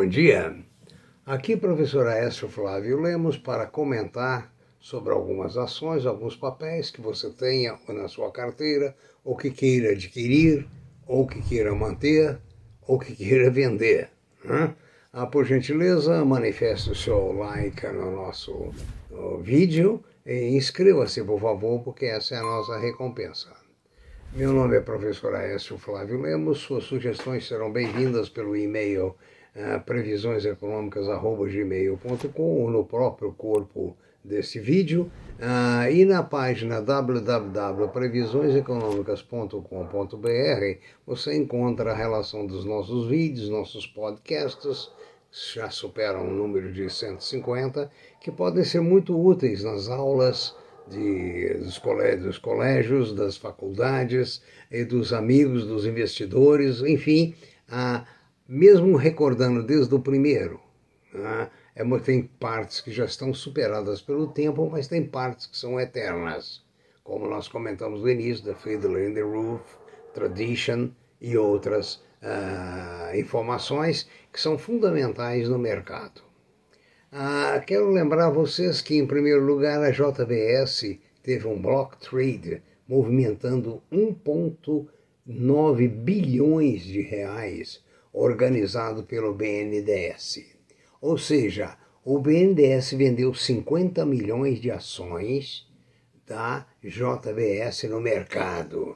Bom dia. Aqui, professor Aécio Flávio Lemos, para comentar sobre algumas ações, alguns papéis que você tenha na sua carteira, ou que queira adquirir, ou que queira manter, ou que queira vender. Né? Ah, por gentileza, manifeste o seu like no nosso no vídeo e inscreva-se, por favor, porque essa é a nossa recompensa. Meu nome é professor Aécio Flávio Lemos. Suas sugestões serão bem-vindas pelo e-mail uh, ah, previsioneseconômicas.gmail.com ou no próprio corpo desse vídeo. Uh, e na página www.previsioneseconômicas.com.br você encontra a relação dos nossos vídeos, nossos podcasts, já superam o número de 150, que podem ser muito úteis nas aulas de, dos, colégios, dos colégios, das faculdades, e dos amigos, dos investidores, enfim, ah, mesmo recordando desde o primeiro. Ah, é, tem partes que já estão superadas pelo tempo, mas tem partes que são eternas, como nós comentamos no início, da Fiddler in the Roof, Tradition e outras ah, informações que são fundamentais no mercado. Ah, quero lembrar vocês que, em primeiro lugar, a JBS teve um block trade movimentando 1,9 bilhões de reais organizado pelo BNDES. Ou seja, o BNDES vendeu 50 milhões de ações da JBS no mercado.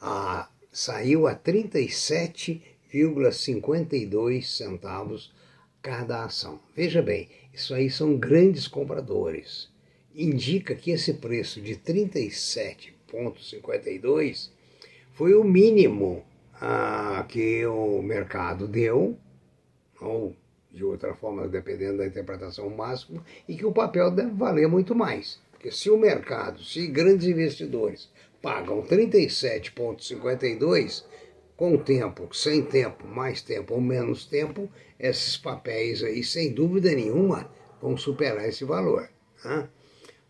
Ah, saiu a 37,52 centavos cada ação. Veja bem, isso aí são grandes compradores. Indica que esse preço de 37,52 foi o mínimo ah, que o mercado deu, ou de outra forma, dependendo da interpretação máxima, e que o papel deve valer muito mais. Porque se o mercado, se grandes investidores pagam 37,52, com tempo, sem tempo, mais tempo ou menos tempo, esses papéis aí, sem dúvida nenhuma, vão superar esse valor. Né?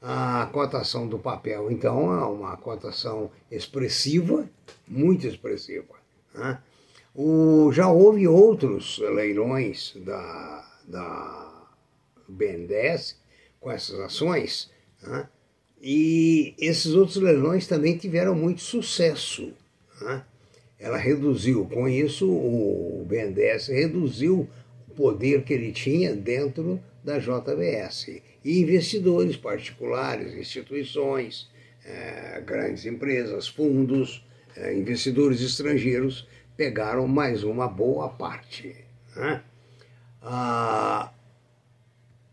A cotação do papel, então, é uma cotação expressiva, muito expressiva. Né? O, já houve outros leilões da, da BNDES com essas ações, né? e esses outros leilões também tiveram muito sucesso. Né? Ela reduziu, com isso, o BNDES reduziu o poder que ele tinha dentro da JBS. E investidores particulares, instituições, eh, grandes empresas, fundos, investidores estrangeiros pegaram mais uma boa parte. Né? Ah,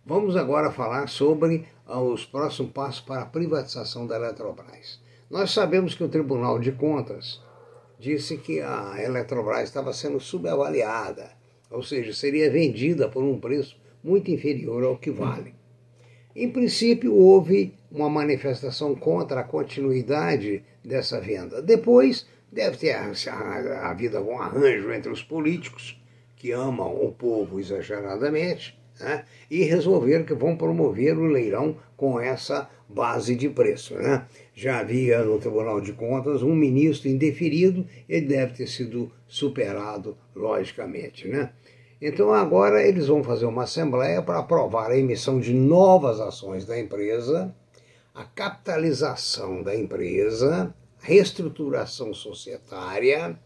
vamos agora falar sobre ah, os próximos passos para a privatização da Eletrobras. Nós sabemos que o Tribunal de Contas disse que a Eletrobras estava sendo subavaliada, ou seja, seria vendida por um preço muito inferior ao que vale. Em princípio, houve uma manifestação contra a continuidade dessa venda. Depois, Deve ter havido algum arranjo entre os políticos que amam o povo exageradamente né? e resolveram que vão promover o leilão com essa base de preço. Né? Já havia no Tribunal de Contas um ministro indeferido, ele deve ter sido superado, logicamente. Né? Então agora eles vão fazer uma assembleia para aprovar a emissão de novas ações da empresa, a capitalização da empresa reestruturação societária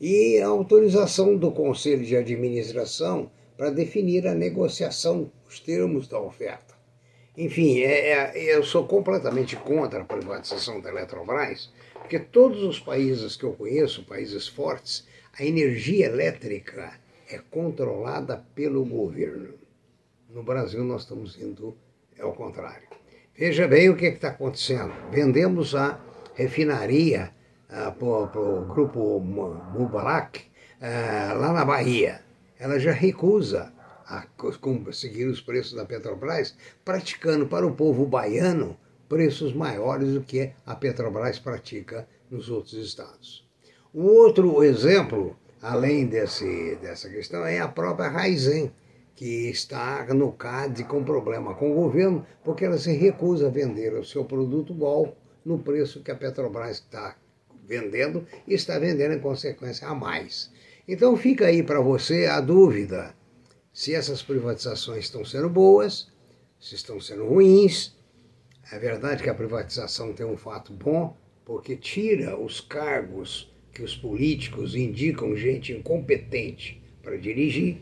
e a autorização do Conselho de Administração para definir a negociação, os termos da oferta. Enfim, é, é, eu sou completamente contra a privatização da Eletrobras, porque todos os países que eu conheço, países fortes, a energia elétrica é controlada pelo governo. No Brasil, nós estamos indo ao contrário. Veja bem o que está acontecendo. Vendemos a refinaria uh, para o grupo Mubarak uh, lá na Bahia. Ela já recusa a conseguir os preços da Petrobras, praticando para o povo baiano preços maiores do que a Petrobras pratica nos outros estados. O outro exemplo, além desse, dessa questão, é a própria Raizen, que está no CAD com problema com o governo, porque ela se recusa a vender o seu produto Gol no preço que a Petrobras está vendendo e está vendendo em consequência a mais. Então fica aí para você a dúvida se essas privatizações estão sendo boas, se estão sendo ruins. É verdade que a privatização tem um fato bom, porque tira os cargos que os políticos indicam gente incompetente para dirigir,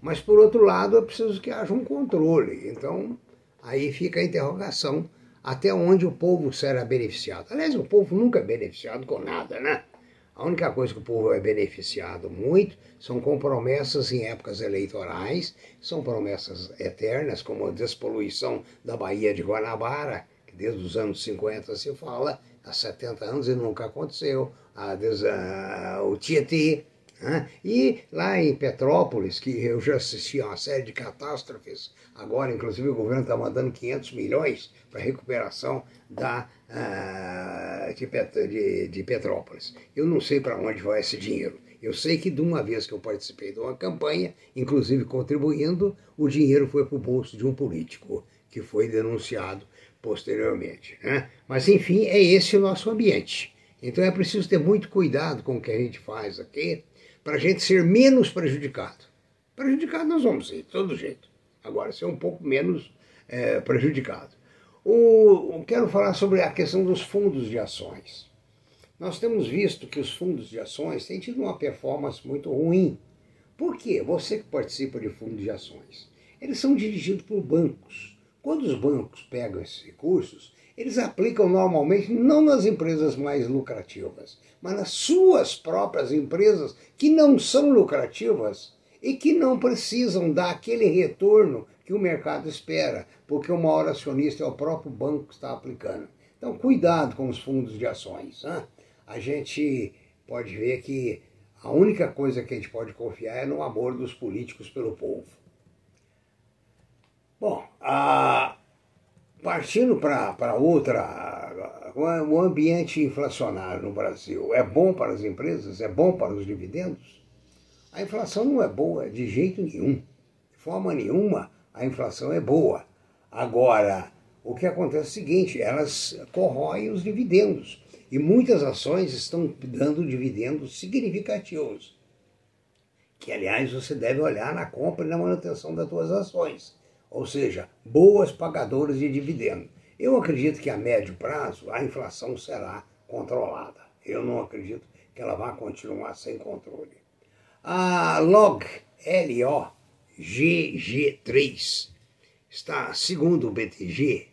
mas por outro lado é preciso que haja um controle. Então aí fica a interrogação até onde o povo será beneficiado. Aliás, o povo nunca é beneficiado com nada, né? A única coisa que o povo é beneficiado muito são com promessas em épocas eleitorais, são promessas eternas, como a despoluição da Baía de Guanabara, desde os anos 50 se fala, há 70 anos e nunca aconteceu, a, a, o Tietê, né? E lá em Petrópolis, que eu já assisti a uma série de catástrofes, agora inclusive o governo está mandando 500 milhões para recuperação da, uh, de, de, de Petrópolis. Eu não sei para onde vai esse dinheiro. Eu sei que de uma vez que eu participei de uma campanha, inclusive contribuindo, o dinheiro foi para o bolso de um político, que foi denunciado posteriormente. Né? Mas enfim, é esse o nosso ambiente. Então é preciso ter muito cuidado com o que a gente faz aqui, para a gente ser menos prejudicado. Prejudicado nós vamos ser, de todo jeito. Agora, ser um pouco menos é, prejudicado. O, quero falar sobre a questão dos fundos de ações. Nós temos visto que os fundos de ações têm tido uma performance muito ruim. Por quê? Você que participa de fundos de ações, eles são dirigidos por bancos. Quando os bancos pegam esses recursos, eles aplicam normalmente não nas empresas mais lucrativas, mas nas suas próprias empresas que não são lucrativas e que não precisam dar aquele retorno que o mercado espera, porque o maior acionista é o próprio banco que está aplicando. Então, cuidado com os fundos de ações. Né? A gente pode ver que a única coisa que a gente pode confiar é no amor dos políticos pelo povo. Bom, a Partindo para outra, o ambiente inflacionário no Brasil é bom para as empresas? É bom para os dividendos? A inflação não é boa de jeito nenhum. De forma nenhuma a inflação é boa. Agora, o que acontece é o seguinte: elas corroem os dividendos. E muitas ações estão dando dividendos significativos. Que, aliás, você deve olhar na compra e na manutenção das suas ações ou seja, boas pagadoras de dividendo. Eu acredito que a médio prazo a inflação será controlada. Eu não acredito que ela vá continuar sem controle. A LOG, L-O-G-G3, está, segundo o BTG,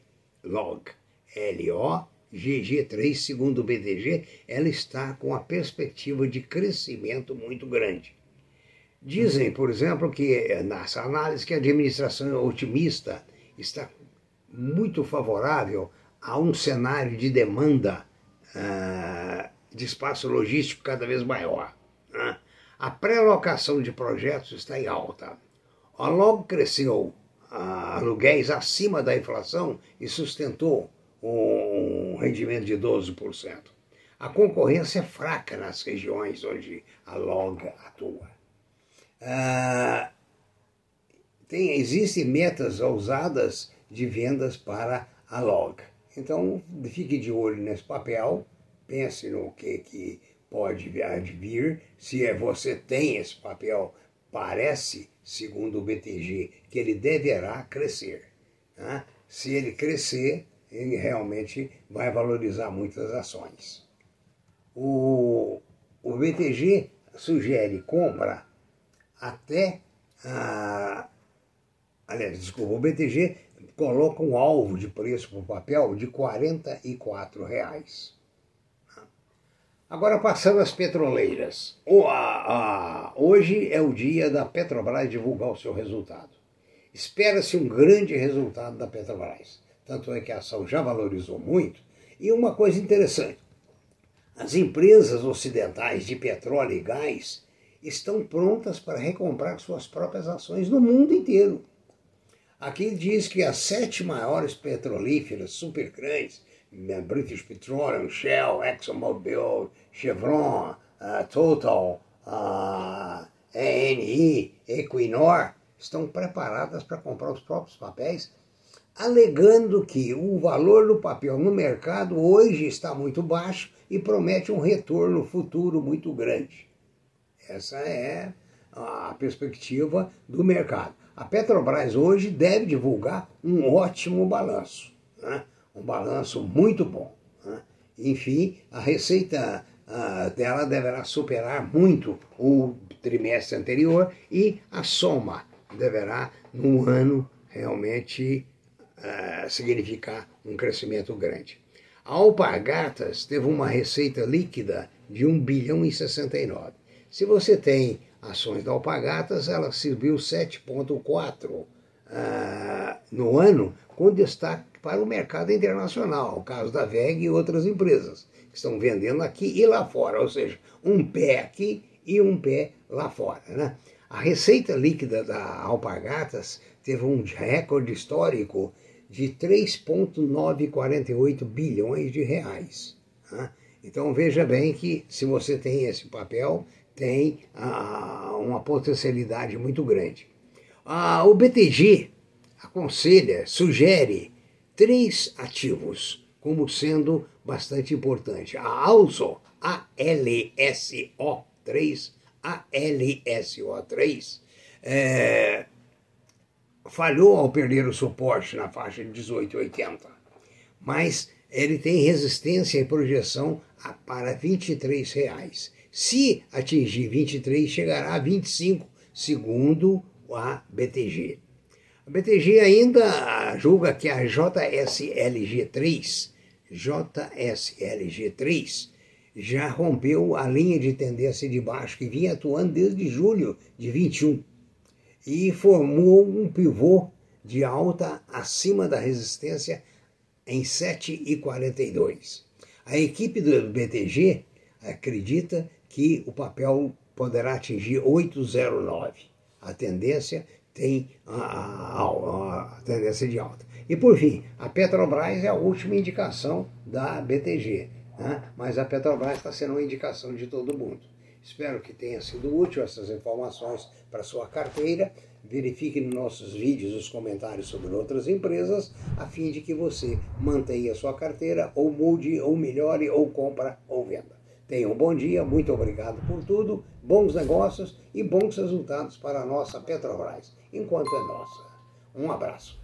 LOG, L-O-G-G3, segundo o BTG, ela está com a perspectiva de crescimento muito grande. Dizem, por exemplo, que nessa análise que a administração é otimista está muito favorável a um cenário de demanda uh, de espaço logístico cada vez maior. Né? A pré-locação de projetos está em alta. A logo cresceu uh, aluguéis acima da inflação e sustentou um rendimento de 12%. A concorrência é fraca nas regiões onde a LOG atua. Ah, tem, existem metas ousadas de vendas para a log. Então, fique de olho nesse papel, pense no que, que pode vir. Se é, você tem esse papel, parece, segundo o BTG, que ele deverá crescer. Tá? Se ele crescer, ele realmente vai valorizar muitas ações. O, o BTG sugere compra até a. Aliás, desculpa, o BTG coloca um alvo de preço para o papel de 44 reais. Agora passando às petroleiras. Hoje é o dia da Petrobras divulgar o seu resultado. Espera-se um grande resultado da Petrobras. Tanto é que a ação já valorizou muito. E uma coisa interessante: as empresas ocidentais de petróleo e gás estão prontas para recomprar suas próprias ações no mundo inteiro. Aqui diz que as sete maiores petrolíferas super grandes, né, British Petroleum, Shell, ExxonMobil, Chevron, uh, Total, uh, ENI, Equinor, estão preparadas para comprar os próprios papéis, alegando que o valor do papel no mercado hoje está muito baixo e promete um retorno futuro muito grande. Essa é a perspectiva do mercado. A Petrobras hoje deve divulgar um ótimo balanço, né? um balanço muito bom. Né? Enfim, a receita uh, dela deverá superar muito o trimestre anterior e a soma deverá, no ano, realmente uh, significar um crescimento grande. A Alpargatas teve uma receita líquida de 1 bilhão e 69. Se você tem ações da Alpagatas, ela subiu 7,4% uh, no ano, com destaque para o mercado internacional, o caso da VEG e outras empresas que estão vendendo aqui e lá fora, ou seja, um pé aqui e um pé lá fora. Né? A receita líquida da Alpagatas teve um recorde histórico de 3,948 bilhões de reais. Né? Então veja bem que se você tem esse papel, tem ah, uma potencialidade muito grande. Ah, o BTG aconselha, sugere três ativos como sendo bastante importante. A ALSO, A-L-S-O 3, ALSO 3, é, falhou ao perder o suporte na faixa de 18,80, mas ele tem resistência e projeção para R$ 23. Se atingir 23, chegará a 25, segundo a BTG. A BTG ainda julga que a JSLG3, JSLG3, já rompeu a linha de tendência de baixo que vinha atuando desde julho de 21 e formou um pivô de alta acima da resistência em 7,42. A equipe do BTG acredita que o papel poderá atingir 8,09. A tendência tem a, a, a, tendência de alta. E por fim, a Petrobras é a última indicação da BTG, né? mas a Petrobras está sendo uma indicação de todo mundo. Espero que tenha sido útil essas informações para sua carteira. Verifique nos nossos vídeos os comentários sobre outras empresas, a fim de que você mantenha sua carteira, ou mude, ou melhore, ou compra, ou venda. Tenha um bom dia, muito obrigado por tudo, bons negócios e bons resultados para a nossa Petrobras, enquanto é nossa. Um abraço.